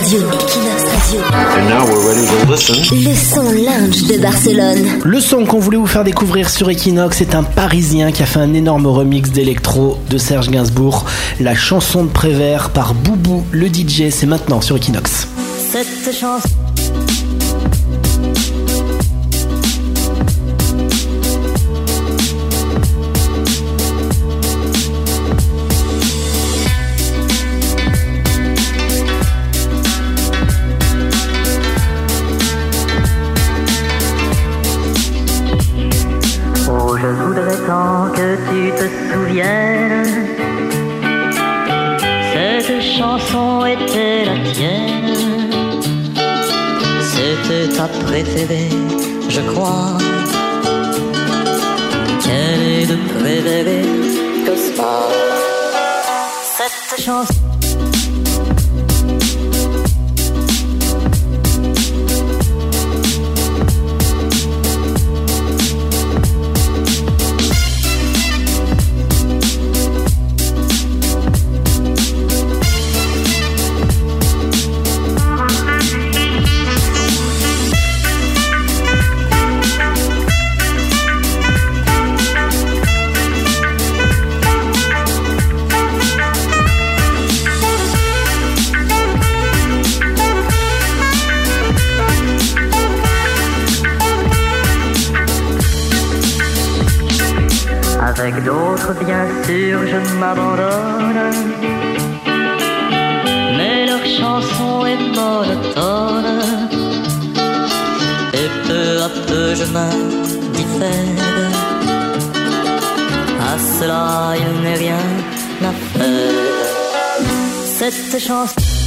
Radio. Equinox Radio. And now we're ready to listen. Le son lounge de Barcelone. Le son qu'on voulait vous faire découvrir sur Equinox est un Parisien qui a fait un énorme remix d'électro de Serge Gainsbourg. La chanson de Prévert par Boubou, le DJ, c'est maintenant sur Equinox. Cette chanson. Cette chanson était la tienne. C'était ta préférée, je crois. Quelle est de préférée que Cette chanson. Avec d'autres, bien sûr, je m'abandonne. Mais leur chanson est monotone. Et peu à peu, je m'indiffère. À cela, il n'est rien à faire. Cette chanson.